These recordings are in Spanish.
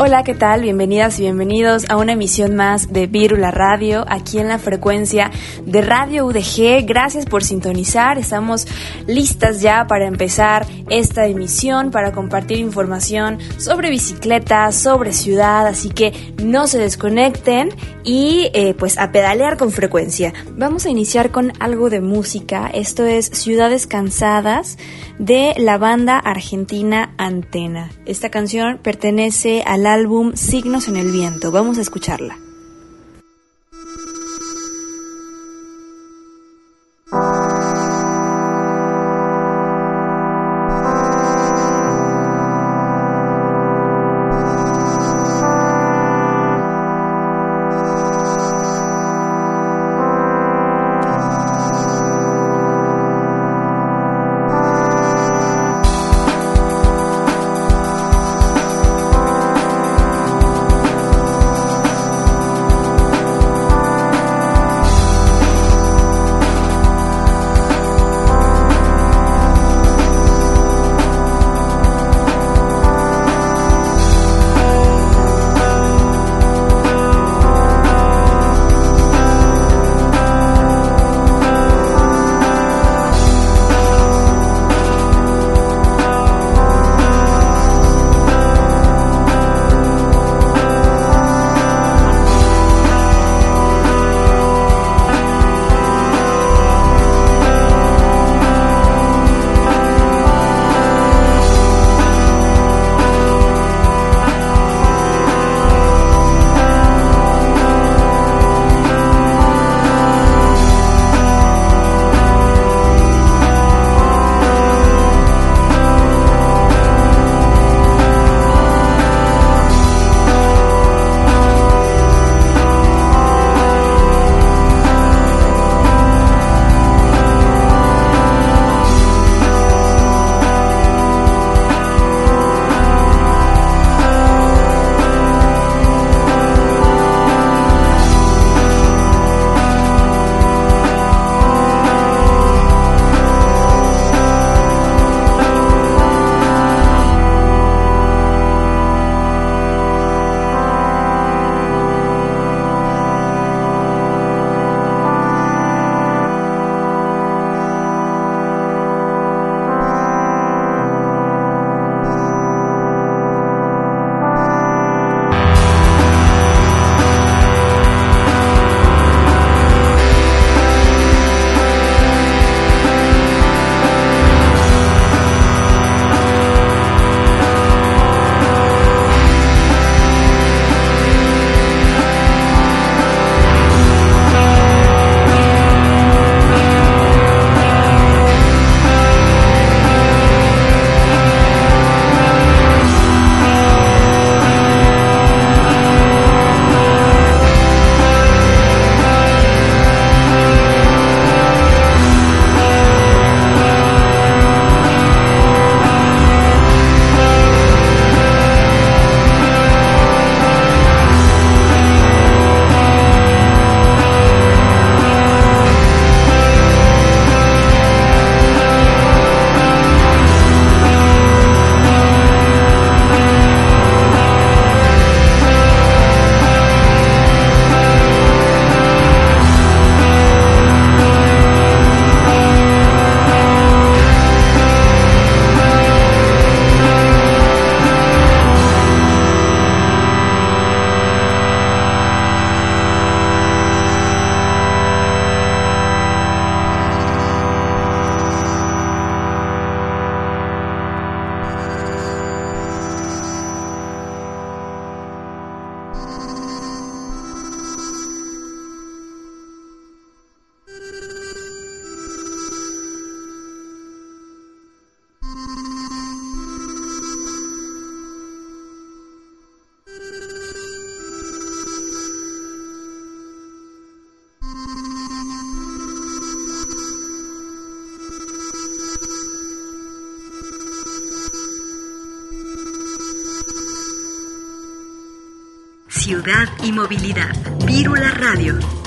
Hola, ¿qué tal? Bienvenidas y bienvenidos a una emisión más de Vírula Radio, aquí en la frecuencia de Radio UDG. Gracias por sintonizar. Estamos listas ya para empezar esta emisión, para compartir información sobre bicicletas, sobre ciudad, así que no se desconecten y eh, pues a pedalear con frecuencia. Vamos a iniciar con algo de música. Esto es Ciudades Cansadas de la banda argentina Antena. Esta canción pertenece al álbum Signos en el Viento. Vamos a escucharla. Ciudad y movilidad. Vírula Radio.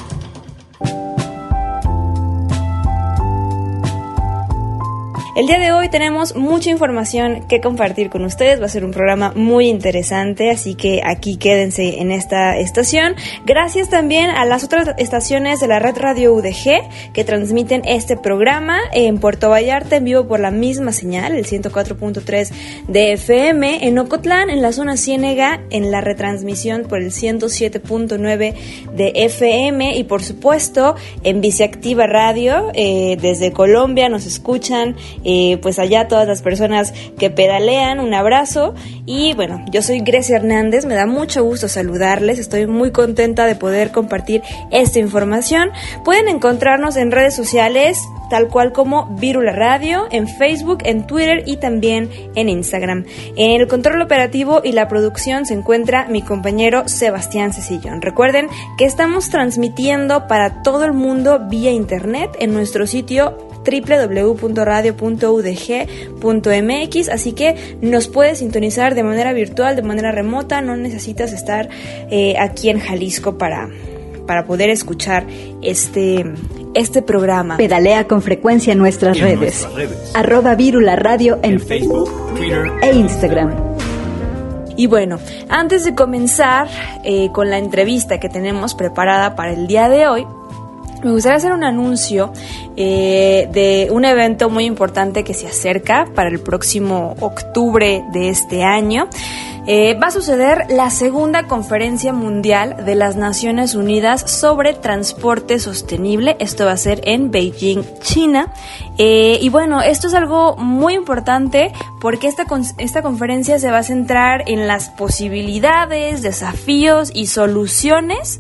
El día de hoy tenemos mucha información que compartir con ustedes. Va a ser un programa muy interesante, así que aquí quédense en esta estación. Gracias también a las otras estaciones de la red Radio UDG que transmiten este programa en Puerto Vallarta en vivo por la misma señal, el 104.3 de FM, en Ocotlán, en la zona Ciénega, en la retransmisión por el 107.9 de FM y por supuesto en Viceactiva Radio eh, desde Colombia nos escuchan eh, pues allá todas las personas que pedalean, un abrazo. Y bueno, yo soy Grecia Hernández, me da mucho gusto saludarles, estoy muy contenta de poder compartir esta información. Pueden encontrarnos en redes sociales, tal cual como Virula Radio, en Facebook, en Twitter y también en Instagram. En el control operativo y la producción se encuentra mi compañero Sebastián Cecillón. Recuerden que estamos transmitiendo para todo el mundo vía internet en nuestro sitio www.radio.udg.mx, así que nos puedes sintonizar de manera virtual, de manera remota, no necesitas estar eh, aquí en Jalisco para, para poder escuchar este, este programa. Pedalea con frecuencia en nuestras, redes. Arroba Virula Radio en, Facebook, Twitter e Instagram. Y bueno, antes de comenzar eh, con la entrevista que tenemos preparada para el día de hoy, me gustaría hacer un anuncio eh, de un evento muy importante que se acerca para el próximo octubre de este año. Eh, va a suceder la segunda conferencia mundial de las Naciones Unidas sobre transporte sostenible. Esto va a ser en Beijing, China. Eh, y bueno, esto es algo muy importante porque esta, esta conferencia se va a centrar en las posibilidades, desafíos y soluciones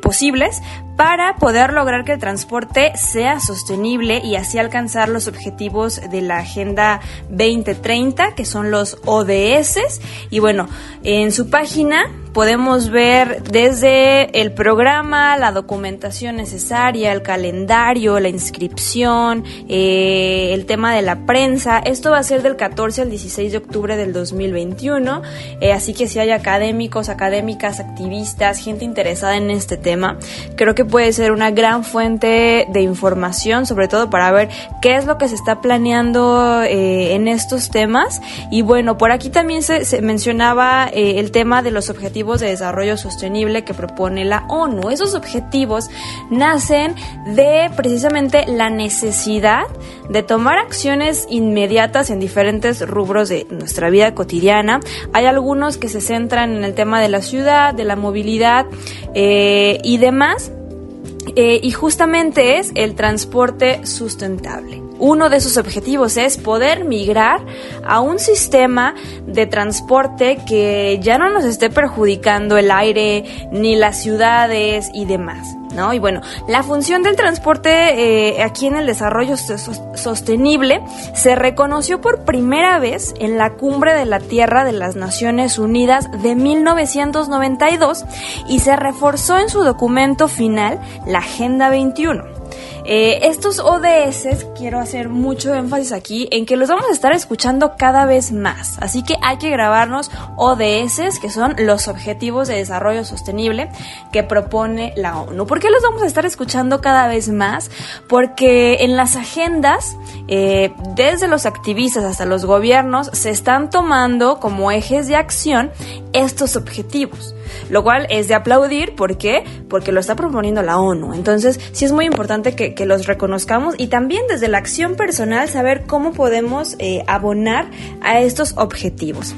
posibles para poder lograr que el transporte sea sostenible y así alcanzar los objetivos de la Agenda 2030, que son los ODS. Y bueno, en su página podemos ver desde el programa, la documentación necesaria, el calendario, la inscripción, eh, el tema de la prensa. Esto va a ser del 14 al 16 de octubre del 2021, eh, así que si hay académicos, académicas, activistas, gente interesada en este tema, creo que puede ser una gran fuente de información, sobre todo para ver qué es lo que se está planeando eh, en estos temas. Y bueno, por aquí también se, se mencionaba el tema de los objetivos de Desarrollo Sostenible que propone la ONU. Esos objetivos nacen de precisamente la necesidad de tomar acciones inmediatas en diferentes rubros de nuestra vida cotidiana. Hay algunos que se centran en el tema de la ciudad, de la movilidad eh, y demás. Eh, y justamente es el transporte sustentable. Uno de sus objetivos es poder migrar a un sistema de transporte que ya no nos esté perjudicando el aire ni las ciudades y demás. ¿No? Y bueno, la función del transporte eh, aquí en el desarrollo sostenible se reconoció por primera vez en la Cumbre de la Tierra de las Naciones Unidas de 1992 y se reforzó en su documento final, la Agenda 21. Eh, estos ODS, quiero hacer mucho énfasis aquí en que los vamos a estar escuchando cada vez más. Así que hay que grabarnos ODS, que son los Objetivos de Desarrollo Sostenible que propone la ONU. ¿Por qué los vamos a estar escuchando cada vez más? Porque en las agendas, eh, desde los activistas hasta los gobiernos, se están tomando como ejes de acción estos objetivos lo cual es de aplaudir. ¿Por qué? Porque lo está proponiendo la ONU. Entonces, sí es muy importante que, los reconozcamos y también desde la acción personal saber cómo podemos eh, abonar a estos objetivos.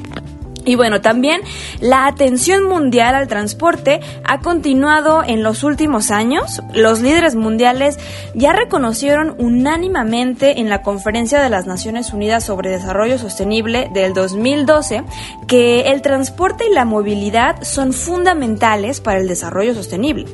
Y bueno, también la atención mundial al transporte ha continuado en los últimos años. Los líderes mundiales ya reconocieron unánimamente en la Conferencia de las Naciones Unidas sobre Desarrollo Sostenible del 2012 que el transporte y la movilidad son fundamentales para el desarrollo sostenible.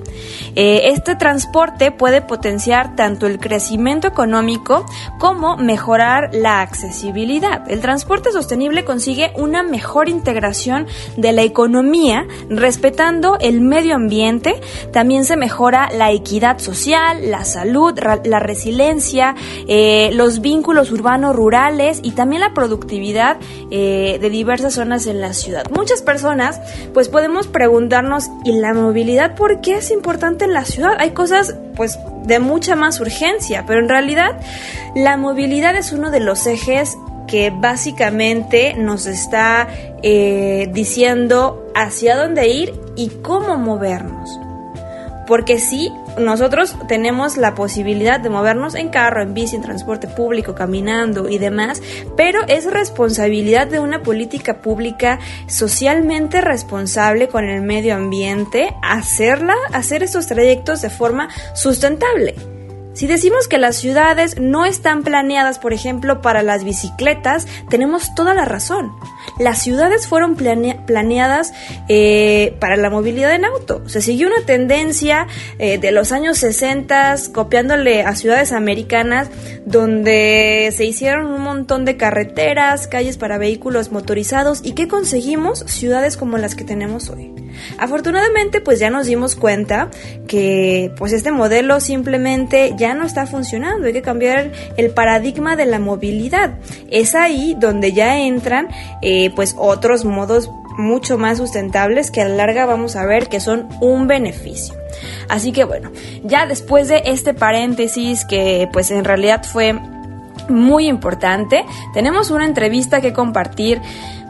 Eh, este transporte puede potenciar tanto el crecimiento económico como mejorar la accesibilidad. El transporte sostenible consigue una mejor integración de la economía, respetando el medio ambiente, también se mejora la equidad social, la salud, la resiliencia, eh, los vínculos urbanos rurales y también la productividad eh, de diversas zonas en la ciudad. Muchas personas pues podemos preguntarnos, ¿y la movilidad por qué es importante en la ciudad? Hay cosas pues de mucha más urgencia, pero en realidad la movilidad es uno de los ejes que básicamente nos está eh, diciendo hacia dónde ir y cómo movernos. Porque sí, nosotros tenemos la posibilidad de movernos en carro, en bici, en transporte público, caminando y demás, pero es responsabilidad de una política pública socialmente responsable con el medio ambiente hacerla, hacer estos trayectos de forma sustentable. Si decimos que las ciudades no están planeadas, por ejemplo, para las bicicletas, tenemos toda la razón. Las ciudades fueron planeadas eh, para la movilidad en auto. Se siguió una tendencia eh, de los años 60, copiándole a ciudades americanas, donde se hicieron un montón de carreteras, calles para vehículos motorizados. ¿Y qué conseguimos? Ciudades como las que tenemos hoy. Afortunadamente, pues ya nos dimos cuenta que pues este modelo simplemente ya no está funcionando, hay que cambiar el paradigma de la movilidad. Es ahí donde ya entran pues otros modos mucho más sustentables que a la larga vamos a ver que son un beneficio. Así que bueno, ya después de este paréntesis que pues en realidad fue muy importante, tenemos una entrevista que compartir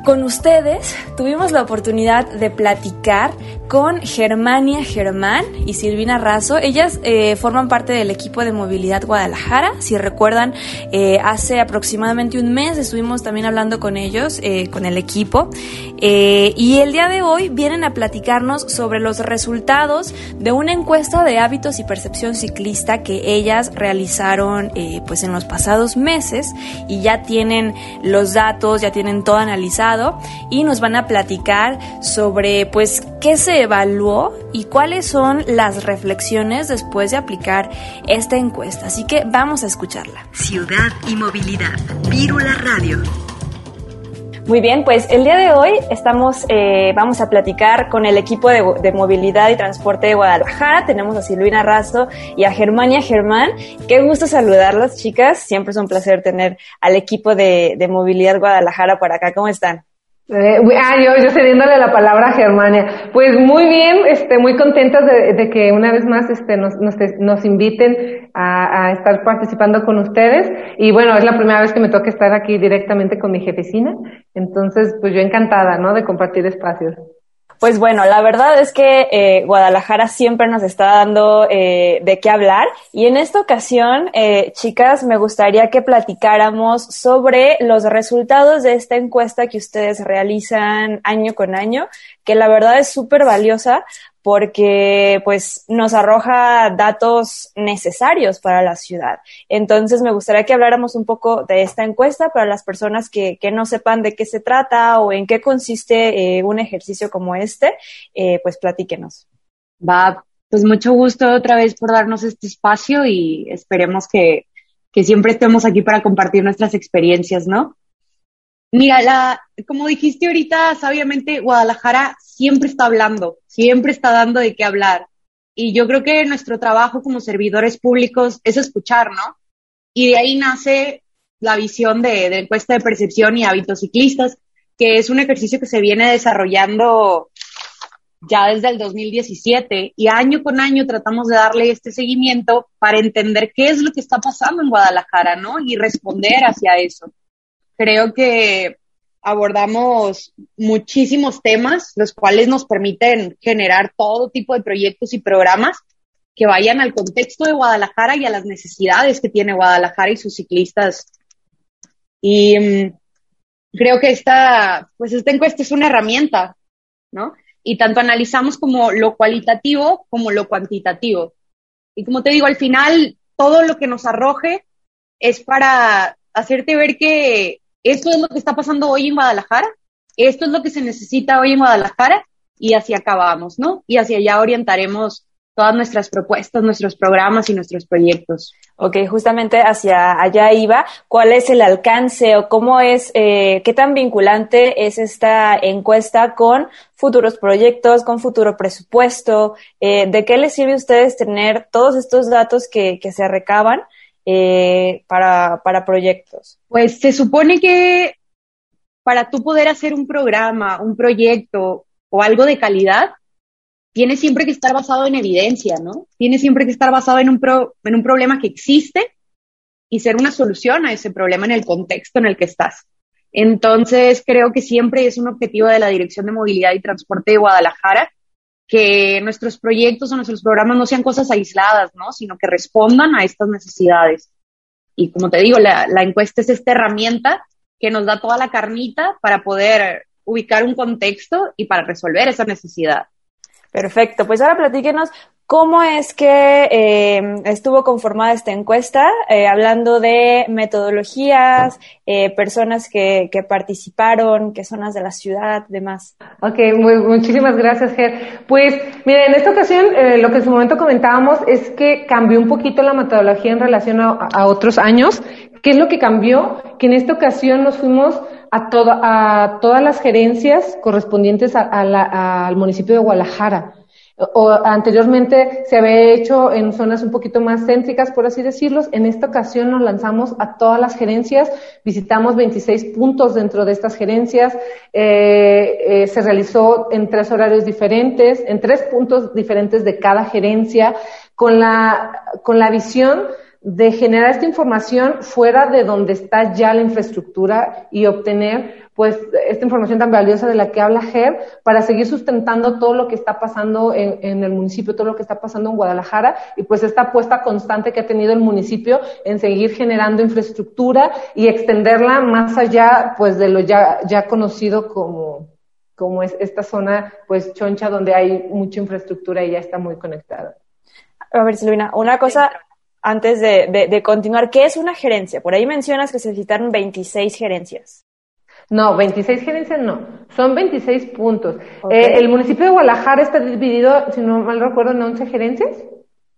con ustedes tuvimos la oportunidad de platicar con Germania Germán y Silvina Razo. Ellas eh, forman parte del equipo de Movilidad Guadalajara. Si recuerdan, eh, hace aproximadamente un mes estuvimos también hablando con ellos, eh, con el equipo. y el día de hoy vienen a platicarnos sobre los resultados de una encuesta de hábitos y percepción ciclista que ellas realizaron pues en los pasados meses y ya tienen los datos, ya tienen todo analizado y nos van a platicar sobre pues qué se evaluó y cuáles son las reflexiones después de aplicar esta encuesta. Así que vamos a escucharla. Ciudad y movilidad. Vírula Radio. Muy bien, pues el día de hoy estamos, eh, vamos a platicar con el equipo de, movilidad y transporte de Guadalajara. Tenemos a Silvina Rasto y a Germania Germán. Qué gusto saludarlas, chicas. Siempre es un placer tener al equipo de, de movilidad Guadalajara por acá. ¿Cómo están? Ah, yo, yo cediéndole la palabra a Germania. Pues muy bien, este, muy contentas de, que una vez más este, nos, nos, nos inviten a, a, estar participando con ustedes. Y bueno, es la primera vez que me toca estar aquí directamente con mi jefecina. Entonces, pues yo encantada, ¿no? De compartir espacios. Pues bueno, la verdad es que eh, Guadalajara siempre nos está dando eh, de qué hablar. Y en esta ocasión, eh, chicas, me gustaría que platicáramos sobre los resultados de esta encuesta que ustedes realizan año con año, que la verdad es súper valiosa porque pues nos arroja datos necesarios para la ciudad. Entonces me gustaría que habláramos un poco de esta encuesta para las personas que, que no sepan de qué se trata o en qué consiste eh, un ejercicio como este, eh, pues platíquenos. Va, pues mucho gusto otra vez por darnos este espacio y esperemos que, que siempre estemos aquí para compartir nuestras experiencias, ¿no? Mira, la, como dijiste ahorita, sabiamente, Guadalajara siempre está hablando, siempre está dando de qué hablar. Y yo creo que nuestro trabajo como servidores públicos es escuchar, ¿no? Y de ahí nace la visión de, de encuesta de percepción y hábitos ciclistas, que es un ejercicio que se viene desarrollando ya desde el 2017 y año con año tratamos de darle este seguimiento para entender qué es lo que está pasando en Guadalajara, ¿no? Y responder hacia eso creo que abordamos muchísimos temas, los cuales nos permiten generar todo tipo de proyectos y programas que vayan al contexto de Guadalajara y a las necesidades que tiene Guadalajara y sus ciclistas. Y mm, creo que esta, pues esta encuesta es una herramienta, ¿no? Y tanto analizamos como lo cualitativo como lo cuantitativo. Y como te digo, al final, todo lo que nos arroje es para hacerte ver que esto es lo que está pasando hoy en Guadalajara, esto es lo que se necesita hoy en Guadalajara y hacia acá vamos, ¿no? Y hacia allá orientaremos todas nuestras propuestas, nuestros programas y nuestros proyectos. Ok, justamente hacia allá iba. ¿Cuál es el alcance o cómo es, eh, qué tan vinculante es esta encuesta con futuros proyectos, con futuro presupuesto? Eh, ¿De qué les sirve a ustedes tener todos estos datos que, que se recaban eh, para, para proyectos? Pues se supone que para tú poder hacer un programa, un proyecto o algo de calidad, tiene siempre que estar basado en evidencia, ¿no? Tiene siempre que estar basado en un, en un problema que existe y ser una solución a ese problema en el contexto en el que estás. Entonces, creo que siempre es un objetivo de la Dirección de Movilidad y Transporte de Guadalajara que nuestros proyectos o nuestros programas no sean cosas aisladas, ¿no? Sino que respondan a estas necesidades. Y como te digo, la, la encuesta es esta herramienta que nos da toda la carnita para poder ubicar un contexto y para resolver esa necesidad. Perfecto, pues ahora platíquenos cómo es que eh, estuvo conformada esta encuesta, eh, hablando de metodologías, eh, personas que, que, participaron, qué zonas de la ciudad, demás. Ok, muchísimas gracias, Ger. Pues, mire, en esta ocasión lo que en su momento comentábamos es que cambió un poquito la metodología en relación a, otros años. ¿Qué es lo que cambió? Que en esta ocasión nos fuimos a, a todas las gerencias correspondientes a la, al municipio de Guadalajara. O, anteriormente se había hecho en zonas un poquito más céntricas, por así decirlo. En esta ocasión nos lanzamos a todas las gerencias, visitamos 26 puntos dentro de estas gerencias, eh, eh, se realizó en tres horarios diferentes, en tres puntos diferentes de cada gerencia, con la, con la visión de generar esta información fuera de donde está ya la infraestructura y obtener pues esta información tan valiosa de la que habla Ger para seguir sustentando todo lo que está pasando en, en, el municipio, todo lo que está pasando en Guadalajara y pues esta apuesta constante que ha tenido el municipio en seguir generando infraestructura y extenderla más allá pues de lo ya, ya conocido como, como es esta zona pues choncha donde hay mucha infraestructura y ya está muy conectada. A ver, Silvina, una cosa antes de, de, de, continuar, ¿qué es una gerencia? Por ahí mencionas que se citaron 26 gerencias. No, 26 gerencias no, son 26 puntos. Okay. Eh, el municipio de Guadalajara está dividido, si no mal recuerdo, en 11 gerencias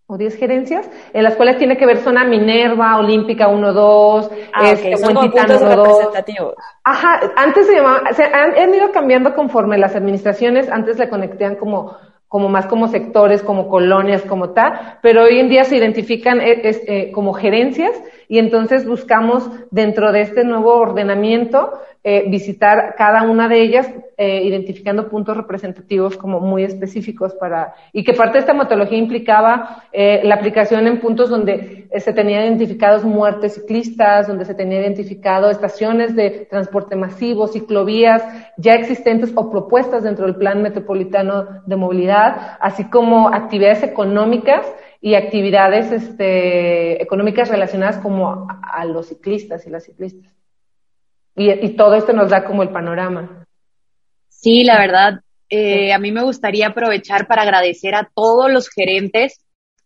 o 10 gerencias, en las cuales tiene que ver zona Minerva, Olímpica 1, 2, ah, este, okay. Huentitán 1, 2. Ajá, antes se llamaba, se han, han ido cambiando conforme las administraciones, antes le conectaban como como más como sectores, como colonias, como tal, pero hoy en día se identifican es, eh, como gerencias y entonces buscamos dentro de este nuevo ordenamiento eh, visitar cada una de ellas, eh, identificando puntos representativos como muy específicos para, y que parte de esta metodología implicaba eh, la aplicación en puntos donde eh, se tenían identificados muertes ciclistas, donde se tenía identificado estaciones de transporte masivo, ciclovías ya existentes o propuestas dentro del plan metropolitano de movilidad, así como actividades económicas y actividades este, económicas relacionadas como a, los ciclistas y las ciclistas. Y, y, todo esto nos da como el panorama. Sí, la verdad, eh, a mí me gustaría aprovechar para agradecer a todos los gerentes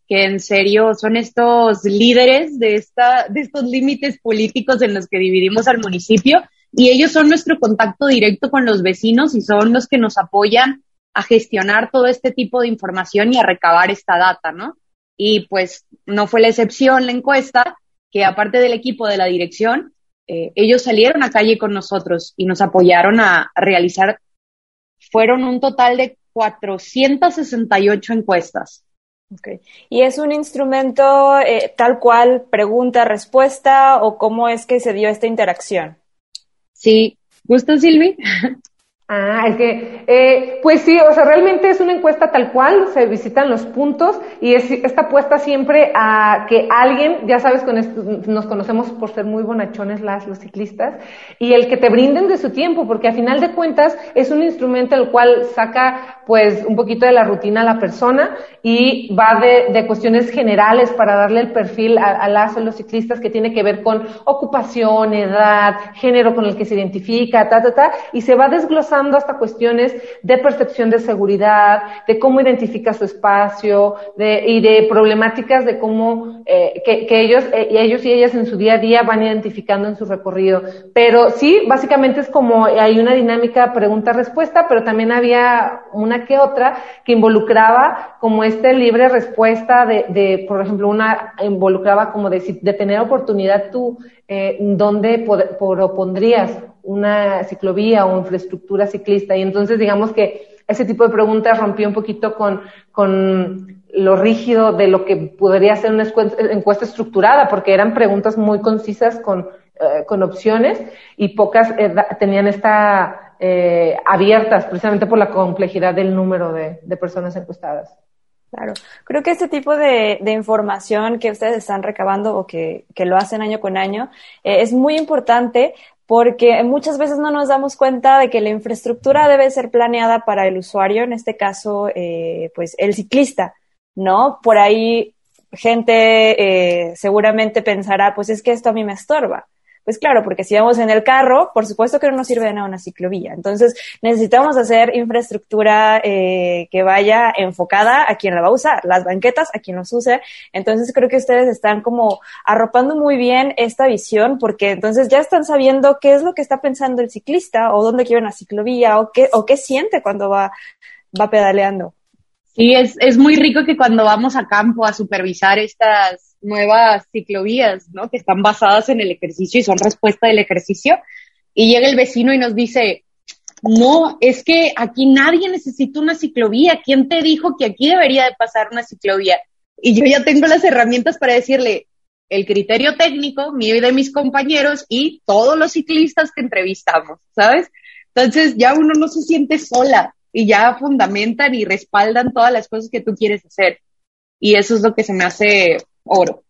que en serio son estos líderes de, esta, de estos límites políticos en los que dividimos al municipio y ellos son nuestro contacto directo con los vecinos y son los que nos apoyan a gestionar todo este tipo de información y a recabar esta data, ¿no? Y pues no fue la excepción la encuesta, que aparte del equipo de la dirección, eh, ellos salieron a calle con nosotros y nos apoyaron a, realizar, fueron un total de 468 encuestas. Okay. ¿Y es un instrumento eh, tal cual pregunta-respuesta o cómo es que se dio esta interacción? Sí, ¿gusta Silvi? Ah, es que, eh, pues sí, o sea, realmente es una encuesta tal cual, se visitan los puntos y es, está apuesta siempre a que alguien, ya sabes, con nos conocemos por ser muy bonachones las, los ciclistas, y el que te brinden de su tiempo, porque a final de cuentas es un instrumento el cual saca pues un poquito de la rutina a la persona y va de, de cuestiones generales para darle el perfil a, a las o los ciclistas que tiene que ver con ocupación, edad, género con el que se identifica, ta, ta, ta, y se va desglosando hasta cuestiones de percepción de seguridad, de cómo identifica su espacio, de, y de problemáticas de cómo eh, que, ellos, eh, ellos y ellas en su día a día van identificando en su recorrido. Pero sí, básicamente es como hay una dinámica pregunta-respuesta, pero también había una que otra que involucraba como este libre respuesta de, por ejemplo, una involucraba como de, de tener oportunidad tú, eh, dónde propondrías una ciclovía o infraestructura ciclista. Y entonces digamos que ese tipo de preguntas rompió un poquito con, con lo rígido de lo que podría ser una encuesta estructurada, porque eran preguntas muy concisas con, eh, con opciones y pocas eh, tenían esta eh, abiertas precisamente por la complejidad del número de, personas encuestadas. Claro, creo que este tipo de, de, información que ustedes están recabando o que, que lo hacen año con año eh, es muy importante porque muchas veces no nos damos cuenta de que la infraestructura debe ser planeada para el usuario, en este caso, eh, pues el ciclista, ¿no? Por ahí gente eh, seguramente pensará, pues es que esto a mí me estorba. Pues claro, porque si vamos en el carro, por supuesto que no nos sirve de nada una ciclovía. Entonces, necesitamos hacer infraestructura eh, que vaya enfocada a quien la va a usar, las banquetas a quien los use. Entonces, creo que ustedes están como arropando muy bien esta visión, porque entonces ya están sabiendo qué es lo que está pensando el ciclista, o dónde quiere una ciclovía, o qué, o qué siente cuando va, va pedaleando. Sí, es, es muy rico que cuando vamos a campo a supervisar estas nuevas ciclovías, ¿no? Que están basadas en el ejercicio y son respuesta del ejercicio. Y llega el vecino y nos dice, no, es que aquí nadie necesita una ciclovía. ¿Quién te dijo que aquí debería de pasar una ciclovía? Y yo ya tengo las herramientas para decirle el criterio técnico mío y de mis compañeros y todos los ciclistas que entrevistamos, ¿sabes? Entonces ya uno no se siente sola y ya fundamentan y respaldan todas las cosas que tú quieres hacer. Y eso es lo que se me hace oro.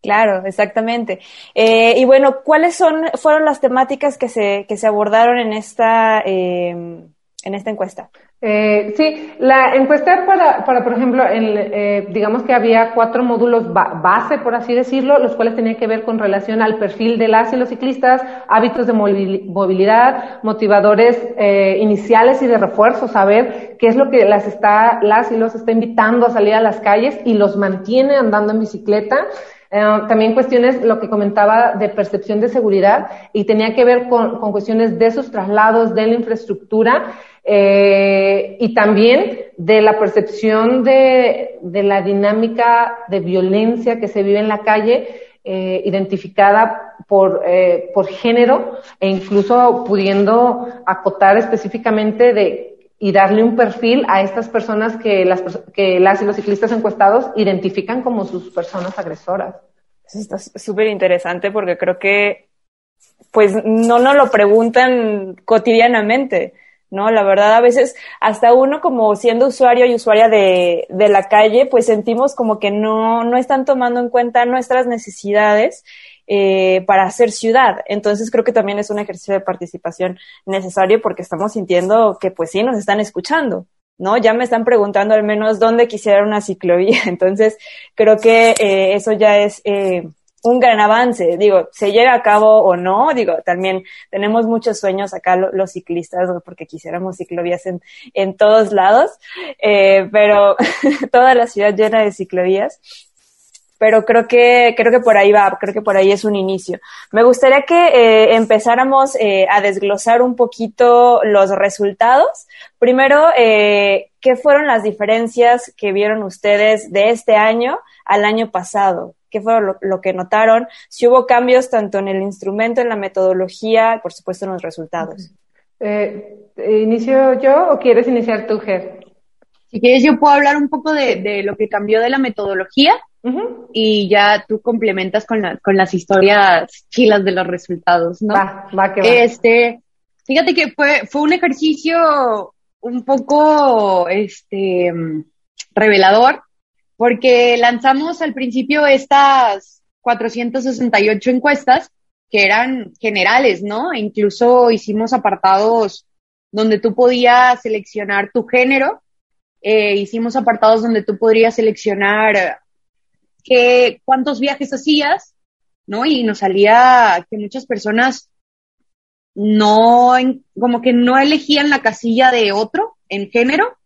Claro, exactamente. Eh, y bueno, ¿cuáles son, fueron las temáticas que se, que se abordaron en esta, eh, en esta encuesta? Eh, sí, la encuesta para, para por ejemplo, el, eh, digamos que había cuatro módulos ba base, por así decirlo, los cuales tenían que ver con relación al perfil de las y los ciclistas, hábitos de movilidad, motivadores eh, iniciales y de refuerzo, saber qué es lo que las está, las y los está invitando a salir a las calles y los mantiene andando en bicicleta. Eh, también cuestiones, lo que comentaba, de percepción de seguridad y tenía que ver con, cuestiones de sus traslados, de la infraestructura eh, y también de la percepción de, de, la dinámica de violencia que se vive en la calle, eh, identificada por, eh, por género e incluso pudiendo acotar específicamente de y darle un perfil a estas personas que las, que las y los ciclistas encuestados identifican como sus personas agresoras. Eso está súper interesante porque creo que pues no nos lo preguntan cotidianamente, ¿no? La verdad, a veces hasta uno como siendo usuario y usuaria de, de la calle, pues sentimos como que no, no están tomando en cuenta nuestras necesidades eh, para hacer ciudad. Entonces creo que también es un ejercicio de participación necesario porque estamos sintiendo que pues sí nos están escuchando. ¿no? Ya me están preguntando al menos dónde quisiera una ciclovía. Entonces, creo que eh, eso ya es eh, un gran avance. Digo, se llega a cabo o no, digo, también tenemos muchos sueños acá los ciclistas porque quisiéramos ciclovías en, en todos lados, pero toda la ciudad llena de ciclovías pero creo que creo que por ahí va, creo que por ahí es un inicio. Me gustaría que eh, empezáramos eh, a desglosar un poquito los resultados. Primero, eh, ¿qué fueron las diferencias que vieron ustedes de este año al año pasado? ¿Qué fue lo, lo, que notaron? Si hubo cambios tanto en el instrumento, en la metodología, por supuesto en los resultados. Eh, ¿Inicio yo o quieres iniciar tú, Ger? Si quieres, yo puedo hablar un poco de, de lo que cambió de la metodología uh -huh. y ya tú complementas con, la, con las historias chilas de los resultados, ¿no? Va, va que va. Este, fíjate que fue, fue un ejercicio un poco, este, revelador, porque lanzamos al principio estas 468 encuestas que eran generales, ¿no? E incluso hicimos apartados donde tú podías seleccionar tu género, eh, hicimos apartados donde tú podrías seleccionar que, cuántos viajes hacías, ¿no? Y nos salía que muchas personas no, como que no elegían la casilla de otro en género.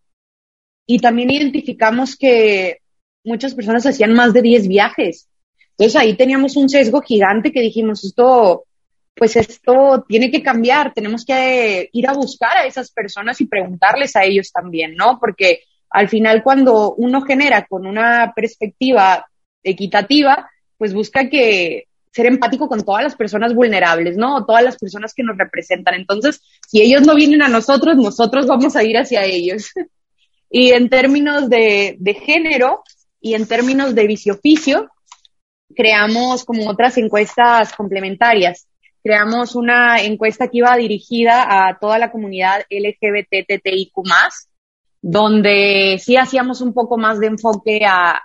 Y también identificamos que muchas personas hacían más de 10 viajes. Entonces ahí teníamos un sesgo gigante que dijimos, esto, pues esto tiene que cambiar, tenemos que ir a buscar a esas personas y preguntarles a ellos también, ¿no? Porque al final cuando uno genera con una perspectiva equitativa, pues busca que ser empático con todas las personas vulnerables, ¿no? Todas las personas que nos representan. Entonces, si ellos no vienen a nosotros, nosotros vamos a ir hacia ellos. y en términos de, género y en términos de vicio-oficio, creamos como otras encuestas complementarias. Creamos una encuesta que iba dirigida a toda la comunidad LGBTTIQ+, donde sí hacíamos un poco más de enfoque a,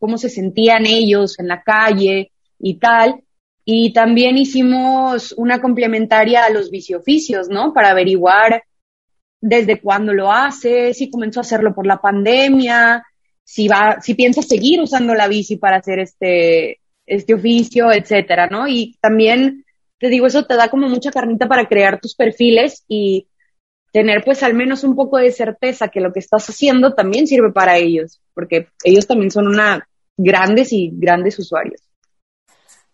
cómo se sentían ellos en la calle, y tal. Y también hicimos una complementaria a los vicioficios, ¿no? Para averiguar desde cuándo lo hace, si comenzó a hacerlo por la pandemia, si va, si piensa seguir usando la bici para hacer este, este oficio, etcétera, ¿no? Y también te digo, eso te da como mucha carnita para crear tus perfiles y tener pues al menos un poco de certeza que lo que estás haciendo también sirve para ellos, porque ellos también son una grandes y grandes usuarios.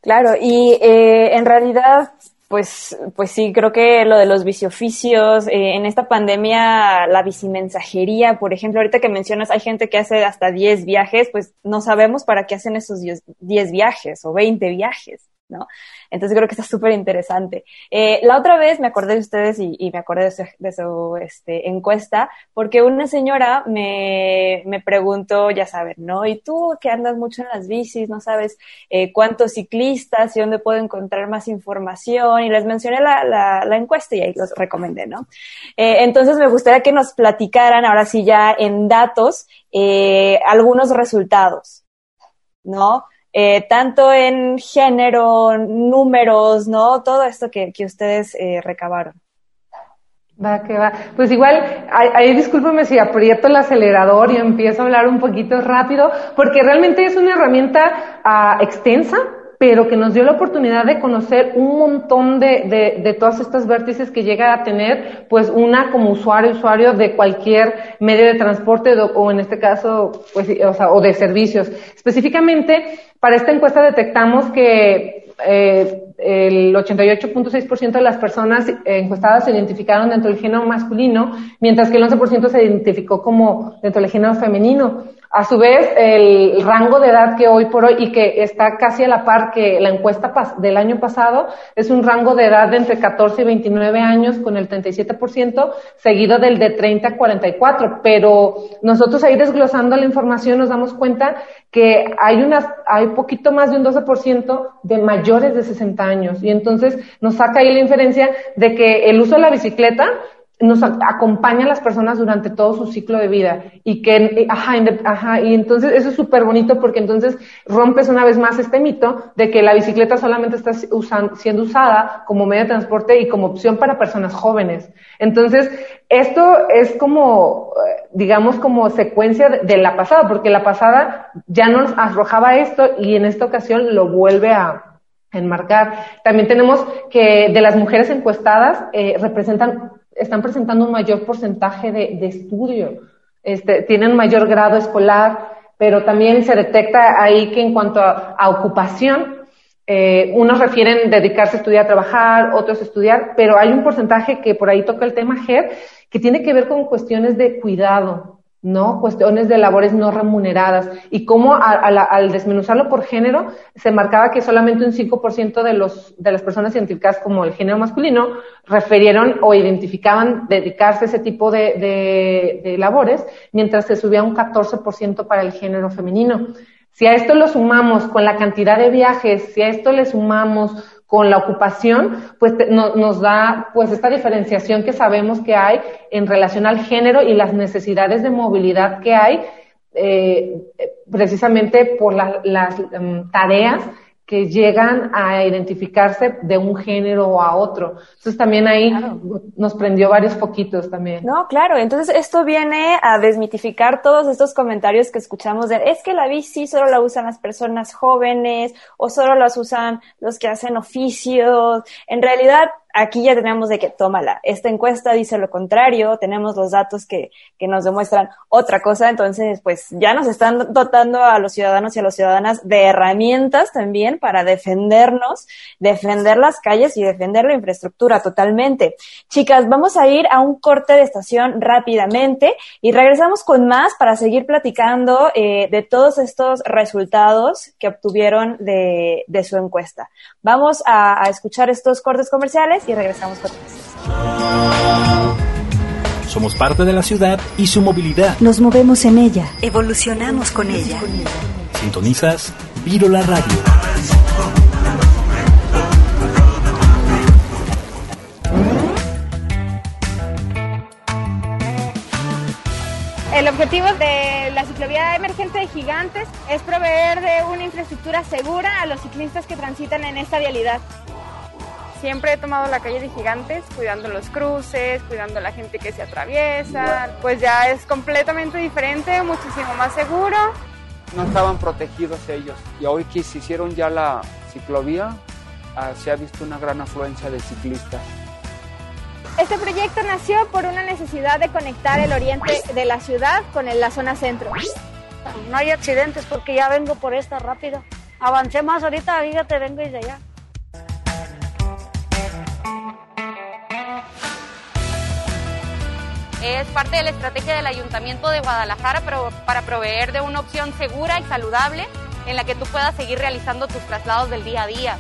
Claro, y eh, en realidad, pues, pues sí, creo que lo de los vicioficios, eh, en esta pandemia, la bicimensajería, por ejemplo, ahorita que mencionas, hay gente que hace hasta 10 viajes, pues no sabemos para qué hacen esos 10 viajes o 20 viajes. ¿No? Entonces creo que está súper interesante. Eh, la otra vez me acordé de ustedes y, me acordé de su, este, encuesta porque una señora me, me, preguntó, ya saben, ¿no? Y tú que andas mucho en las bicis, no sabes eh, cuántos ciclistas y dónde puedo encontrar más información y les mencioné la, encuesta y ahí los recomendé, ¿no? Eh, entonces me gustaría que nos platicaran ahora sí ya en datos algunos resultados, ¿no? Eh, tanto en género, números, ¿no? Todo esto que, que ustedes eh, recabaron. Va, que va. Pues igual, ahí discúlpeme si aprieto el acelerador y empiezo a hablar un poquito rápido, porque realmente es una herramienta uh, extensa, pero que nos dio la oportunidad de conocer un montón de, de, de, todas estas vértices que llega a tener, pues una como usuario, usuario de cualquier medio de transporte o en este caso, pues, o, sea, o de servicios. Específicamente, para esta encuesta detectamos que eh, el 88.6% de las personas encuestadas se identificaron dentro del género masculino, mientras que el 11% se identificó como dentro del género femenino. A su vez, el rango de edad que hoy por hoy y que está casi a la par que la encuesta del año pasado es un rango de edad de entre 14 y 29 años con el 37%, seguido del de 30 a 44. Pero nosotros ahí desglosando la información nos damos cuenta que hay unas, hay poquito más de un 12% de mayores de 60 años. Y entonces nos saca ahí la inferencia de que el uso de la bicicleta nos acompaña a las personas durante todo su ciclo de vida y que, ajá, ajá y entonces eso es súper bonito porque entonces rompes una vez más este mito de que la bicicleta solamente está siendo usada como medio de transporte y como opción para personas jóvenes. Entonces, esto es como, digamos, como secuencia de la pasada, porque la pasada ya nos arrojaba esto y en esta ocasión lo vuelve a, enmarcar. También tenemos que de las mujeres encuestadas eh, representan están presentando un mayor porcentaje de, de estudio, este, tienen mayor grado escolar, pero también se detecta ahí que en cuanto a, ocupación, eh, unos refieren dedicarse a estudiar, a trabajar, otros a estudiar, pero hay un porcentaje que por ahí toca el tema GER, que tiene que ver con cuestiones de cuidado, ¿no? Cuestiones de labores no remuneradas y cómo al desmenuzarlo por género se marcaba que solamente un 5% de, los, de las personas identificadas como el género masculino referieron o identificaban dedicarse a ese tipo de, de, de labores, mientras se subía un 14% para el género femenino. Si a esto lo sumamos con la cantidad de viajes, si a esto le sumamos con la ocupación, pues nos da pues esta diferenciación que sabemos que hay en relación al género y las necesidades de movilidad que hay eh, precisamente por las em, tareas que llegan a identificarse de un género a otro. Entonces también ahí nos prendió varios poquitos también. No, claro. Entonces esto viene a desmitificar todos estos comentarios que escuchamos de es que la bici solo la usan las personas jóvenes o solo las usan los que hacen oficios. En realidad aquí ya tenemos de que, tómala, esta encuesta dice lo contrario, tenemos los datos que, que nos demuestran otra cosa, entonces pues ya nos están dotando a los ciudadanos y a las ciudadanas de herramientas también para defendernos, defender las calles y defender la infraestructura totalmente. Chicas, vamos a ir a un corte de estación rápidamente y regresamos con más para seguir platicando eh, de todos estos resultados que obtuvieron de, de su encuesta. Vamos a, a escuchar estos cortes comerciales y regresamos con más. Somos parte de la ciudad y su movilidad. Nos movemos en ella. Evolucionamos con ella. Sintonizas Virola Radio. El objetivo de la ciclovía emergente de Gigantes es proveer de una infraestructura segura a los ciclistas que transitan en esta vialidad. Siempre he tomado la calle de Gigantes, cuidando los cruces, cuidando a la gente que se atraviesa. Pues ya es completamente diferente, muchísimo más seguro. No estaban protegidos ellos y hoy que se hicieron ya la ciclovía, ah, se ha visto una gran afluencia de ciclistas. Este proyecto nació por una necesidad de conectar el oriente de la ciudad con el- la zona centro. No hay accidentes porque ya vengo por esta rápido. Avancé más ahorita, fíjate, vengo desde allá. Es parte de la estrategia del Ayuntamiento de Guadalajara para proveer de una opción segura y saludable en la que tú puedas seguir realizando tus traslados del día a día.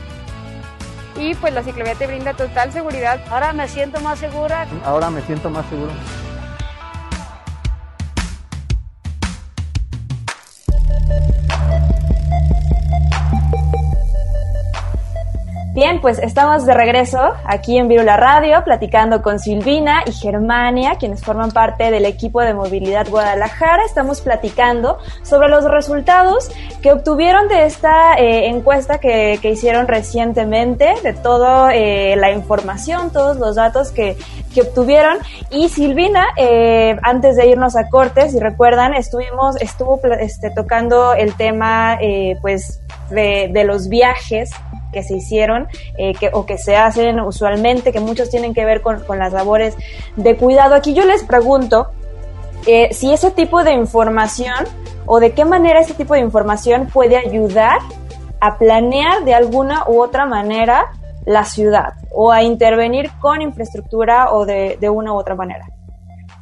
Y pues la ciclovía te brinda total seguridad. Ahora me siento más segura. Ahora me siento más seguro. Bien, pues estamos de regreso aquí en Virula Radio platicando con Silvina y Germania, quienes forman parte del equipo de movilidad Guadalajara. Estamos platicando sobre los resultados que obtuvieron de esta eh, encuesta que, que, hicieron recientemente, de toda eh, la información, todos los datos que, que obtuvieron. Y Silvina, eh, antes de irnos a cortes, si recuerdan, estuvimos, estuvo este, tocando el tema, pues, de los viajes que se hicieron eh, que, o que se hacen usualmente, que muchos tienen que ver con, con las labores de cuidado. Aquí yo les pregunto eh, si ese tipo de información o de qué manera ese tipo de información puede ayudar a planear de alguna u otra manera la ciudad o a intervenir con infraestructura o de, de una u otra manera.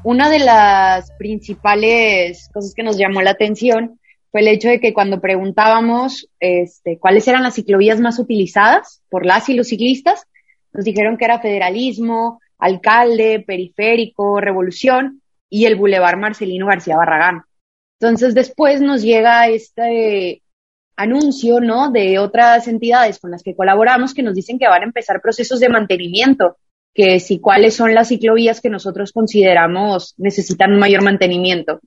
Una de las principales cosas que nos llamó la atención fue el hecho de que cuando preguntábamos este, cuáles eran las ciclovías más utilizadas por las y los ciclistas, nos dijeron que era federalismo, alcalde, periférico, revolución y el bulevar Marcelino García Barragán. Entonces después nos llega este anuncio, ¿no? De otras entidades con las que colaboramos que nos dicen que van a empezar procesos de mantenimiento, que si cuáles son las ciclovías que nosotros consideramos necesitan un mayor mantenimiento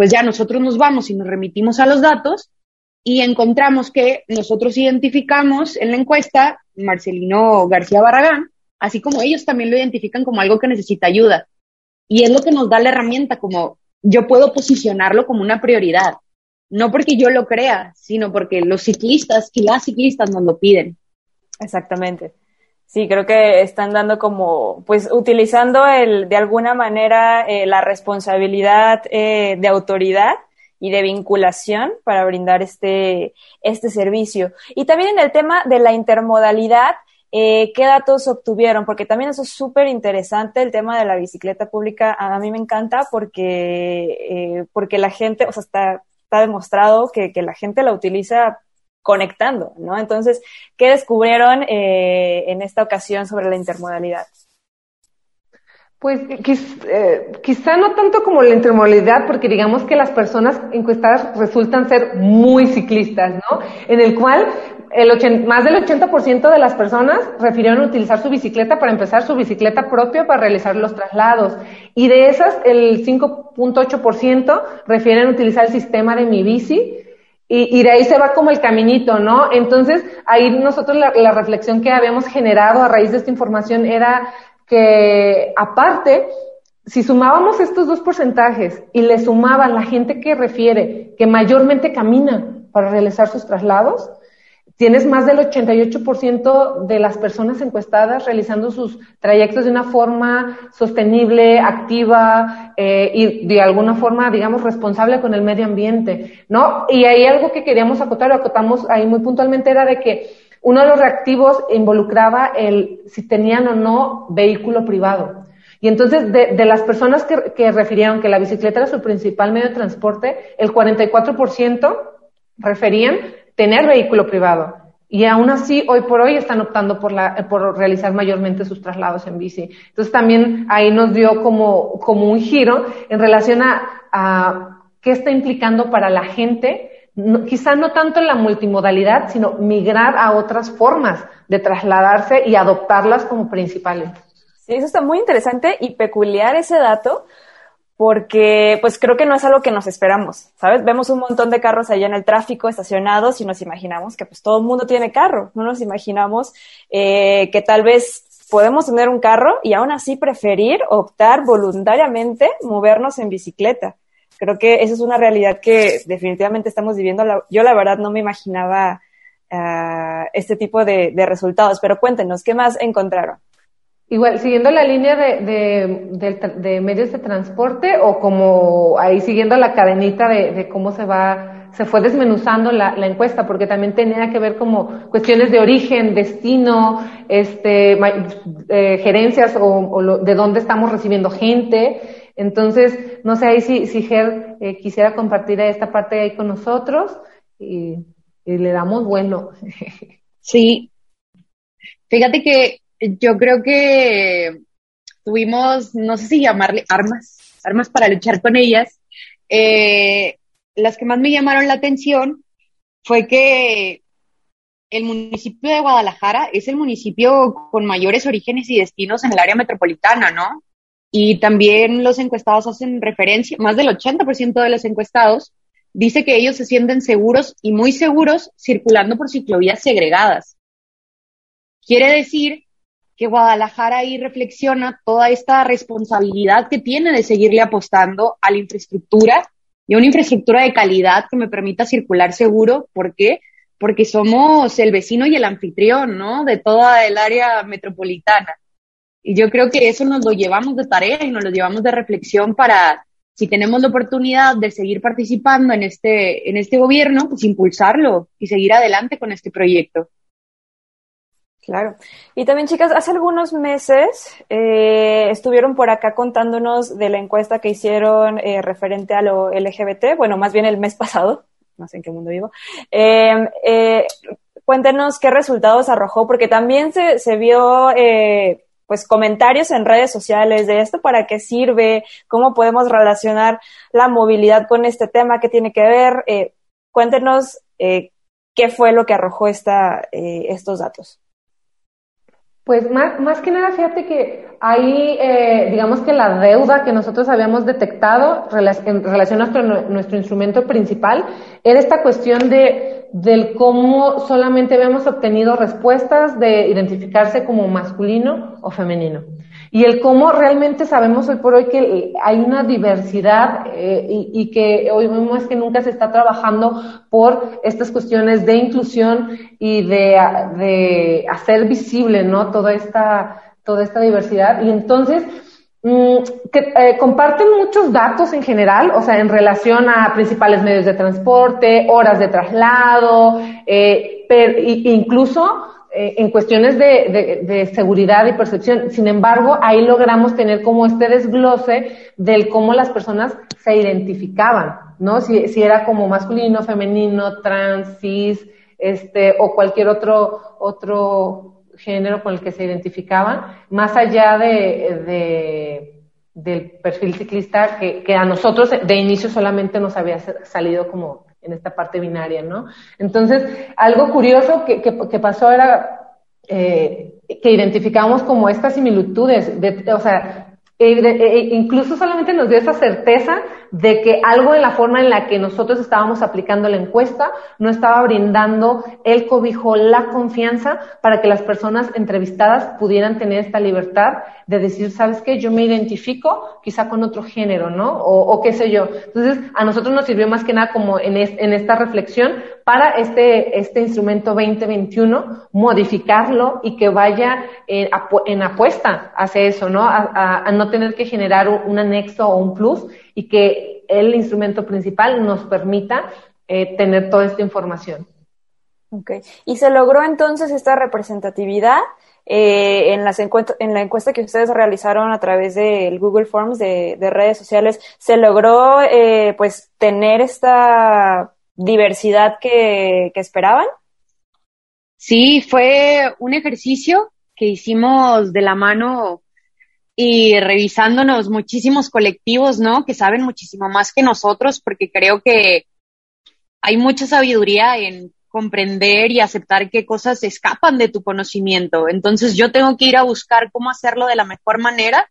pues ya nosotros nos vamos y nos remitimos a los datos y encontramos que nosotros identificamos en la encuesta Marcelino García Barragán, así como ellos también lo identifican como algo que necesita ayuda. Y es lo que nos da la herramienta, como yo puedo posicionarlo como una prioridad, no porque yo lo crea, sino porque los ciclistas y las ciclistas nos lo piden. Exactamente. Sí, creo que están dando como, pues utilizando el, de alguna manera eh, la responsabilidad eh, de autoridad y de vinculación para brindar este, este servicio. Y también en el tema de la intermodalidad, eh, ¿qué datos obtuvieron? Porque también eso es súper interesante, el tema de la bicicleta pública. A mí me encanta porque, porque la gente, o sea, está, está demostrado que, que la gente la utiliza conectando, ¿no? Entonces, ¿qué descubrieron eh, en esta ocasión sobre la intermodalidad? Pues eh, quizá no tanto como la intermodalidad, porque digamos que las personas encuestadas resultan ser muy ciclistas, ¿no? En el cual el 80, más del 80% de las personas refirieron utilizar su bicicleta para empezar su bicicleta propia para realizar los traslados. Y de esas, el 5.8% refieren utilizar el sistema de mi bici y, y, de ahí se va como el caminito, ¿no? Entonces, ahí nosotros la, la, reflexión que habíamos generado a raíz de esta información era que, aparte, si sumábamos estos dos porcentajes y le sumaban la gente que refiere que mayormente camina para realizar sus traslados, tienes más del 88% de las personas encuestadas realizando sus trayectos de una forma sostenible, activa eh, y de alguna forma, digamos, responsable con el medio ambiente, ¿no? Y hay algo que queríamos acotar, acotamos ahí muy puntualmente, era de que uno de los reactivos involucraba el si tenían o no vehículo privado. Y entonces, de, de las personas que, que refirieron que la bicicleta era su principal medio de transporte, el 44% referían tener vehículo privado. Y aún así, hoy por hoy están optando por, la, por realizar mayormente sus traslados en bici. Entonces también ahí nos dio como, como un giro en relación a, a qué está implicando para la gente, no, quizá no tanto en la multimodalidad, sino migrar a otras formas de trasladarse y adoptarlas como principales. Sí, eso está muy interesante y peculiar ese dato, porque pues creo que no es algo que nos esperamos, ¿sabes? Vemos un montón de carros allá en el tráfico estacionados y nos imaginamos que pues todo el mundo tiene carro, no nos imaginamos eh, que tal vez podemos tener un carro y aún así preferir optar voluntariamente movernos en bicicleta. Creo que esa es una realidad que definitivamente estamos viviendo. Yo la verdad no me imaginaba uh, este tipo de resultados, pero cuéntenos, ¿qué más encontraron? Igual, siguiendo la línea de, de, de, de, medios de transporte o como ahí siguiendo la cadenita de, cómo se va, se fue desmenuzando la, la, encuesta, porque también tenía que ver como cuestiones de origen, destino, este, eh, gerencias o, o lo, de dónde estamos recibiendo gente. Entonces, no sé ahí si, si Ger eh, quisiera compartir esta parte ahí con nosotros y, y le damos bueno. Sí. Fíjate que yo creo que tuvimos, no sé si llamarle armas, armas para luchar con ellas. Eh, las que más me llamaron la atención fue que el municipio de Guadalajara es el municipio con mayores orígenes y destinos en el área metropolitana, ¿no? Y también los encuestados hacen referencia, más del 80% de los encuestados dice que ellos se sienten seguros y muy seguros circulando por ciclovías segregadas. Quiere decir que Guadalajara ahí reflexiona toda esta responsabilidad que tiene de seguirle apostando a la infraestructura y a una infraestructura de calidad que me permita circular seguro. ¿Por qué? Porque somos el vecino y el anfitrión, ¿no? De toda el área metropolitana. Y yo creo que eso nos lo llevamos de tarea y nos lo llevamos de reflexión para, si tenemos la oportunidad de seguir participando en este, en este gobierno, pues impulsarlo y seguir adelante con este proyecto. Claro. Y también, chicas, hace algunos meses eh, estuvieron por acá contándonos de la encuesta que hicieron eh, referente a lo LGBT, bueno, más bien el mes pasado, no sé en qué mundo vivo. Eh, eh, cuéntenos qué resultados arrojó, porque también se, se vio eh, pues comentarios en redes sociales de esto, para qué sirve, cómo podemos relacionar la movilidad con este tema, qué tiene que ver. Eh, cuéntenos eh, qué fue lo que arrojó esta, eh, estos datos. Pues más, más que nada, fíjate que ahí, eh, digamos que la deuda que nosotros habíamos detectado en relación a nuestro, nuestro instrumento principal era esta cuestión de, del cómo solamente habíamos obtenido respuestas de identificarse como masculino o femenino y el cómo realmente sabemos hoy por hoy que hay una diversidad eh, y, y, que hoy más que nunca se está trabajando por estas cuestiones de inclusión y de, de hacer visible, ¿no? Toda esta, toda esta diversidad. Y entonces, mm, eh, comparten muchos datos en general, o sea, en relación a principales medios de transporte, horas de traslado, eh, incluso eh, en cuestiones de, seguridad y percepción. Sin embargo, ahí logramos tener como este desglose del cómo las personas se identificaban, ¿no? Si, si era como masculino, femenino, trans, cis, este, o cualquier otro, otro género con el que se identificaban, más allá de, de del perfil ciclista que, a nosotros de inicio solamente nos había salido como en esta parte binaria, ¿no? Entonces, algo curioso que, que, pasó era eh, que identificamos como estas similitudes, de, o sea, e, de, e, incluso solamente nos dio esa certeza de que algo en la forma en la que nosotros estábamos aplicando la encuesta no estaba brindando el cobijo, la confianza para que las personas entrevistadas pudieran tener esta libertad de decir, ¿sabes qué? Yo me identifico quizá con otro género, ¿no? O, qué sé yo. Entonces, a nosotros nos sirvió más que nada como en, en esta reflexión para este, este instrumento 2021, modificarlo y que vaya en, en apuesta hacia eso, ¿no? A, a, no tener que generar un, anexo o un plus y que el instrumento principal nos permita eh, tener toda esta información. Ok. ¿Y se logró entonces esta representatividad eh, en, las en la encuesta que ustedes realizaron a través del Google Forms de, redes sociales? ¿Se logró eh, pues tener esta diversidad que, que esperaban? Sí, fue un ejercicio que hicimos de la mano y revisándonos muchísimos colectivos, ¿no? Que saben muchísimo más que nosotros, porque creo que hay mucha sabiduría en comprender y aceptar qué cosas escapan de tu conocimiento. Entonces yo tengo que ir a buscar cómo hacerlo de la mejor manera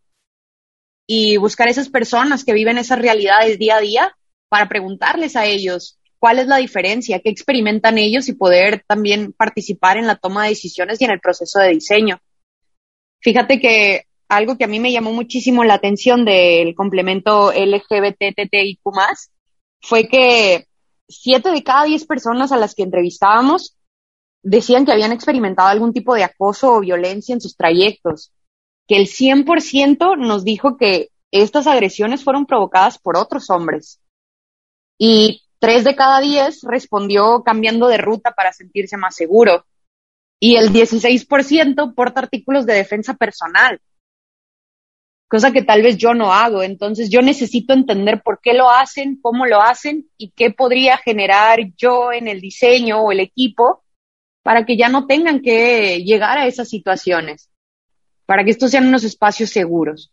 y buscar esas personas que viven esas realidades día a día para preguntarles a ellos cuál es la diferencia, qué experimentan ellos y poder también participar en la toma de decisiones y en el proceso de diseño. Fíjate que algo que a mí me llamó muchísimo la atención del complemento LGBTTIQ fue que siete de cada diez personas a las que entrevistábamos decían que habían experimentado algún tipo de acoso o violencia en sus trayectos, que el 100% nos dijo que estas agresiones fueron provocadas por otros hombres. Y Tres de cada diez respondió cambiando de ruta para sentirse más seguro. Y el 16% porta artículos de defensa personal, cosa que tal vez yo no hago. Entonces yo necesito entender por qué lo hacen, cómo lo hacen y qué podría generar yo en el diseño o el equipo para que ya no tengan que llegar a esas situaciones, para que estos sean unos espacios seguros.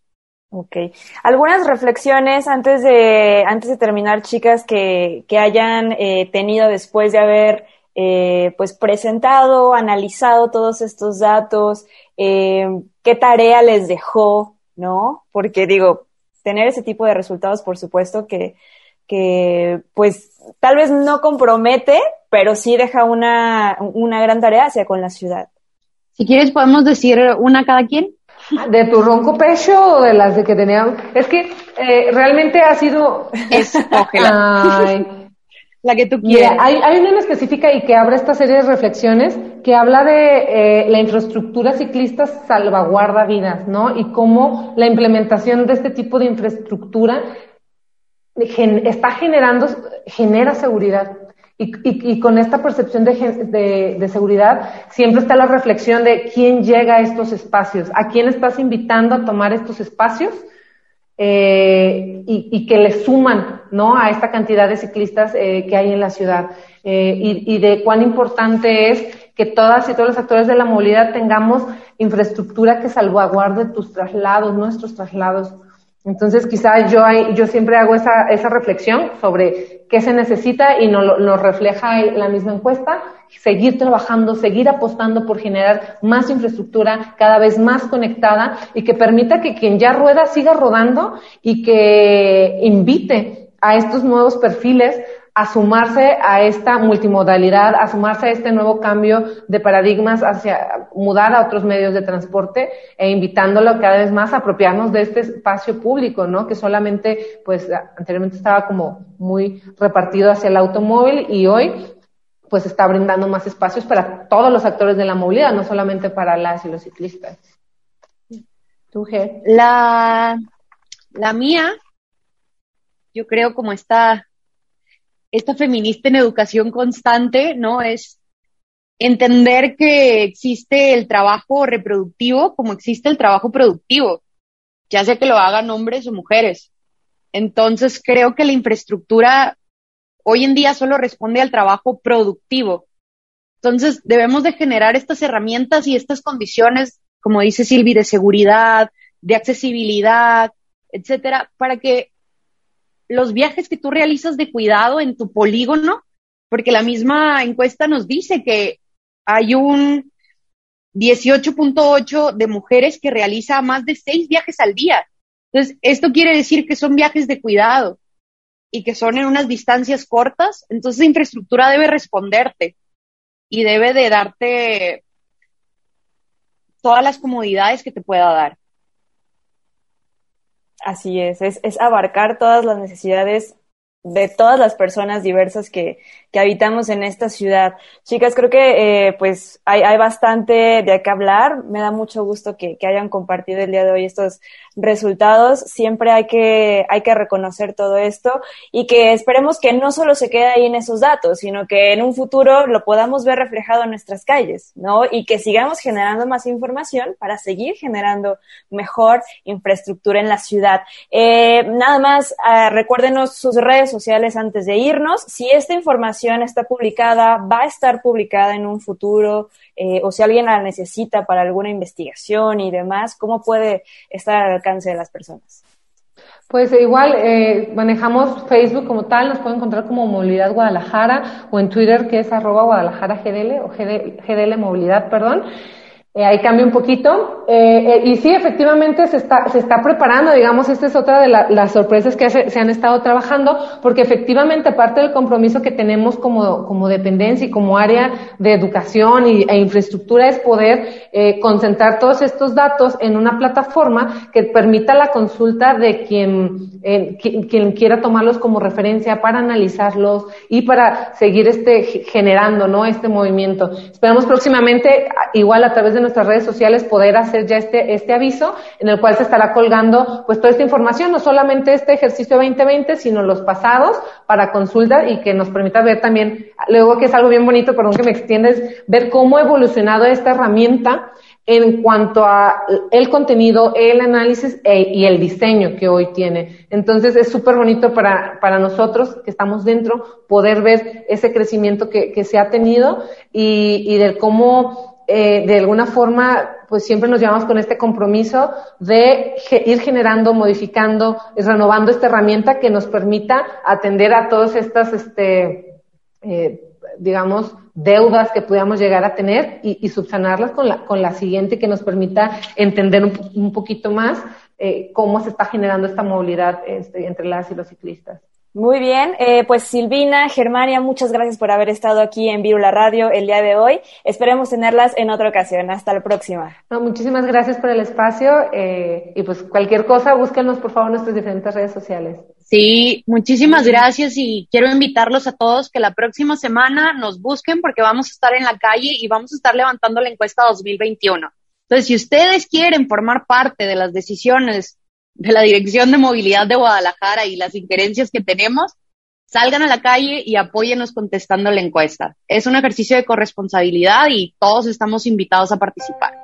Ok. Algunas reflexiones antes de, antes de terminar, chicas, que, que hayan eh, tenido después de haber eh, pues presentado, analizado todos estos datos, eh, qué tarea les dejó, ¿no? Porque digo, tener ese tipo de resultados, por supuesto que, que pues tal vez no compromete, pero sí deja una, una gran tarea hacia con la ciudad. Si quieres, podemos decir una cada quien. ¿De tu ronco pecho o de las de que teníamos? Es que eh, realmente ha sido... Escógela. La que tú quieras. hay, hay, una en específica y que abre esta serie de reflexiones que habla de eh, la infraestructura ciclista salvaguarda vidas, ¿no? Y cómo la implementación de este tipo de infraestructura está generando, genera seguridad. Y, y, con esta percepción de, de, seguridad siempre está la reflexión de quién llega a estos espacios, a quién estás invitando a tomar estos espacios eh, y, que le suman ¿no? a esta cantidad de ciclistas eh, que hay en la ciudad eh, y, de cuán importante es que todas y todos los actores de la movilidad tengamos infraestructura que salvaguarde tus traslados, nuestros traslados. Entonces, quizás yo, yo siempre hago esa, esa reflexión sobre qué se necesita y nos lo refleja la misma encuesta, seguir trabajando, seguir apostando por generar más infraestructura cada vez más conectada y que permita que quien ya rueda siga rodando y que invite a estos nuevos perfiles a sumarse a esta multimodalidad, a sumarse a este nuevo cambio de paradigmas hacia mudar a otros medios de transporte e invitándolo cada vez más a apropiarnos de este espacio público, ¿no? Que solamente, pues, anteriormente estaba como muy repartido hacia el automóvil y hoy, pues, está brindando más espacios para todos los actores de la movilidad, no solamente para las y los ciclistas. ¿Tú, La, la mía, yo creo como está esta feminista en educación constante, ¿no? Es entender que existe el trabajo reproductivo como existe el trabajo productivo, ya sea que lo hagan hombres o mujeres. Entonces, creo que la infraestructura hoy en día solo responde al trabajo productivo. Entonces, debemos de generar estas herramientas y estas condiciones, como dice Silvi, de seguridad, de accesibilidad, etcétera, para que los viajes que tú realizas de cuidado en tu polígono, porque la misma encuesta nos dice que hay un 18.8 de mujeres que realiza más de seis viajes al día. Entonces, esto quiere decir que son viajes de cuidado. y que son en unas distancias cortas, entonces la infraestructura debe responderte y debe de darte todas las comodidades que te pueda dar. Así es, es, es abarcar todas las necesidades de todas las personas diversas que, que habitamos en esta ciudad. Chicas, creo que eh, pues hay, bastante de qué hablar. Me da mucho gusto que, hayan compartido el día de hoy estos resultados. Siempre hay que, hay que reconocer todo esto y que esperemos que no solo se quede ahí en esos datos, sino que en un futuro lo podamos ver reflejado en nuestras calles, ¿no? Y que sigamos generando más información para seguir generando mejor infraestructura en la ciudad. Eh, nada más, uh, recuérdenos sus redes sociales antes de irnos. Si esta información está publicada, va a estar publicada en un futuro, eh, o si alguien la necesita para alguna investigación y demás, ¿cómo puede estar al alcance de las personas? Pues igual eh, manejamos Facebook como tal, nos pueden encontrar como Movilidad Guadalajara o en Twitter que es arroba Guadalajara GDL o GDL Movilidad, perdón. Eh, ahí cambia un poquito. Eh, eh, y sí, efectivamente se está, se está preparando, digamos, esta es otra de la, las sorpresas que se, han estado trabajando, porque efectivamente parte del compromiso que tenemos como, como dependencia y como área de educación y, e infraestructura es poder concentrar todos estos datos en una plataforma que permita la consulta de quien, quien, quien, quiera tomarlos como referencia para analizarlos y para seguir este, generando, ¿no? Este movimiento. Esperamos próximamente, igual a través de nuestras redes sociales poder hacer ya este, este aviso en el cual se estará colgando pues toda esta información, no solamente este ejercicio 2020, sino los pasados para consulta y que nos permita ver también, luego que es algo bien bonito, perdón que me extiendes, ver cómo ha evolucionado esta herramienta en cuanto a el contenido, el análisis e, y el diseño que hoy tiene. Entonces es súper bonito para, para nosotros que estamos dentro poder ver ese crecimiento que, que se ha tenido y, y de cómo eh, de alguna forma, pues siempre nos llevamos con este compromiso de ir generando, modificando, renovando esta herramienta que nos permita atender a todas estas, este, eh, digamos, deudas que pudiéramos llegar a tener y, y, subsanarlas con la, con la siguiente que nos permita entender un, un poquito más eh, cómo se está generando esta movilidad este, entre las y los ciclistas. Muy bien, eh, pues Silvina, Germania, muchas gracias por haber estado aquí en Virula Radio el día de hoy. Esperemos tenerlas en otra ocasión. Hasta la próxima. No, muchísimas gracias por el espacio eh, y pues cualquier cosa, búsquenos por favor en nuestras diferentes redes sociales. Sí, muchísimas gracias y quiero invitarlos a todos que la próxima semana nos busquen porque vamos a estar en la calle y vamos a estar levantando la encuesta 2021. Entonces, si ustedes quieren formar parte de las decisiones de la Dirección de Movilidad de Guadalajara y las injerencias que tenemos, salgan a la calle y apóyenos contestando la encuesta. Es un ejercicio de corresponsabilidad y todos estamos invitados a participar.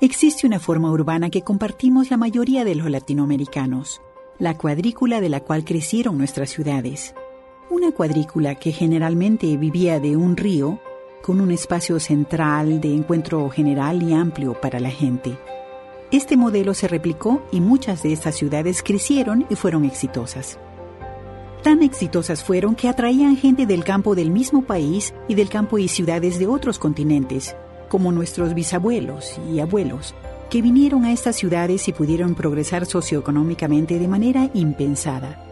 Existe una forma urbana que compartimos la mayoría de los latinoamericanos, la cuadrícula de la cual crecieron nuestras ciudades. Una cuadrícula que generalmente vivía de un río con un espacio central de encuentro general y amplio para la gente. Este modelo se replicó y muchas de estas ciudades crecieron y fueron exitosas. Tan exitosas fueron que atraían gente del campo del mismo país y del campo y ciudades de otros continentes, como nuestros bisabuelos y abuelos, que vinieron a estas ciudades y pudieron progresar socioeconómicamente de manera impensada.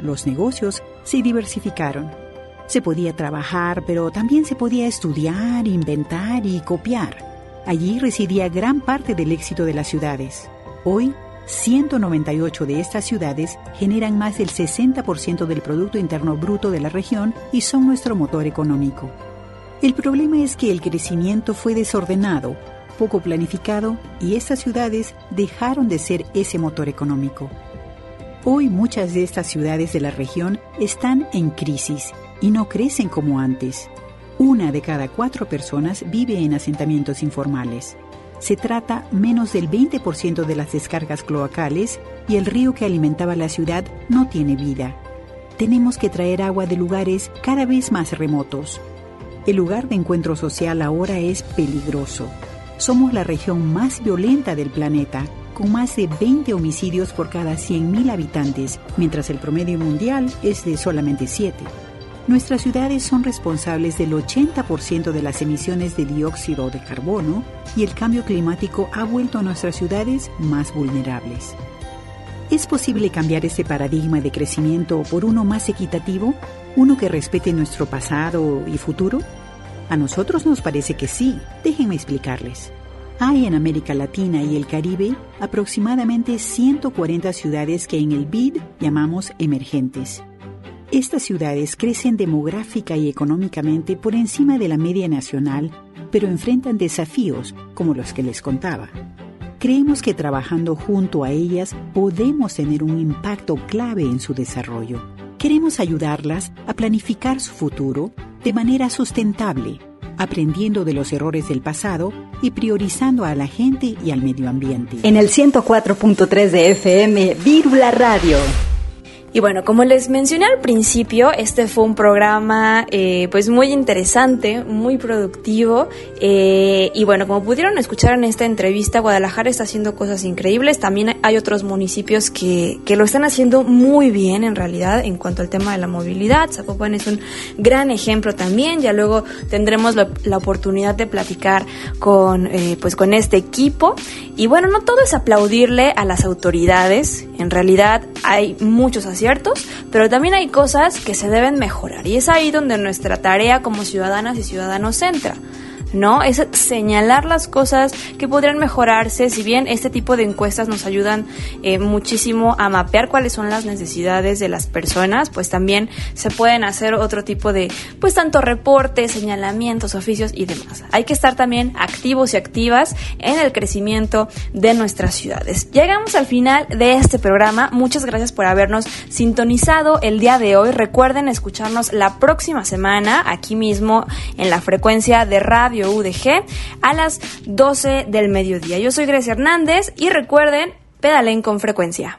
Los negocios se diversificaron. Se podía trabajar, pero también se podía estudiar, inventar y copiar. Allí residía gran parte del éxito de las ciudades. Hoy, 198 de estas ciudades generan más del 60% del Producto Interno Bruto de la región y son nuestro motor económico. El problema es que el crecimiento fue desordenado, poco planificado y estas ciudades dejaron de ser ese motor económico. Hoy muchas de estas ciudades de la región están en crisis y no crecen como antes. Una de cada cuatro personas vive en asentamientos informales. Se trata menos del 20% de las descargas cloacales y el río que alimentaba la ciudad no tiene vida. Tenemos que traer agua de lugares cada vez más remotos. El lugar de encuentro social ahora es peligroso. Somos la región más violenta del planeta, con más de 20 homicidios por cada 100.000 habitantes, mientras el promedio mundial es de solamente 7. Nuestras ciudades son responsables del 80% de las emisiones de dióxido de carbono y el cambio climático ha vuelto a nuestras ciudades más vulnerables. ¿Es posible cambiar ese paradigma de crecimiento por uno más equitativo? ¿Uno que respete nuestro pasado y futuro? A nosotros nos parece que sí. Déjenme explicarles. Hay en América Latina y el Caribe aproximadamente 140 ciudades que en el BID llamamos emergentes. Estas ciudades crecen demográfica y económicamente por encima de la media nacional, pero enfrentan desafíos como los que les contaba. Creemos que trabajando junto a ellas podemos tener un impacto clave en su desarrollo. Queremos ayudarlas a planificar su futuro de manera sustentable, aprendiendo de los errores del pasado y priorizando a la gente y al medio ambiente. En el 104.3 de FM, Vírula Radio. Y bueno, como les mencioné al principio, este fue un programa eh, pues muy interesante, muy productivo. Eh, y bueno, como pudieron escuchar en esta entrevista, Guadalajara está haciendo cosas increíbles. También hay otros municipios que, que lo están haciendo muy bien en realidad en cuanto al tema de la movilidad. Zapopan es un gran ejemplo también. Ya luego tendremos la, la oportunidad de platicar con, eh, pues con este equipo. Y bueno, no todo es aplaudirle a las autoridades. En realidad hay muchos aciertos pero también hay cosas que se deben mejorar y es ahí donde nuestra tarea como ciudadanas y ciudadanos entra. ¿No? Es señalar las cosas que podrían mejorarse, si bien este tipo de encuestas nos ayudan eh, muchísimo a mapear cuáles son las necesidades de las personas, pues también se pueden hacer otro tipo de, pues tanto reportes, señalamientos, oficios y demás. Hay que estar también activos y activas en el crecimiento de nuestras ciudades. Llegamos al final de este programa. Muchas gracias por habernos sintonizado el día de hoy. Recuerden escucharnos la próxima semana aquí mismo en la frecuencia de radio UDG a las 12 del mediodía. Yo soy Grecia Hernández y recuerden, pedalen con frecuencia.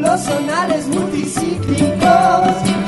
círculos sonales multicíclicos.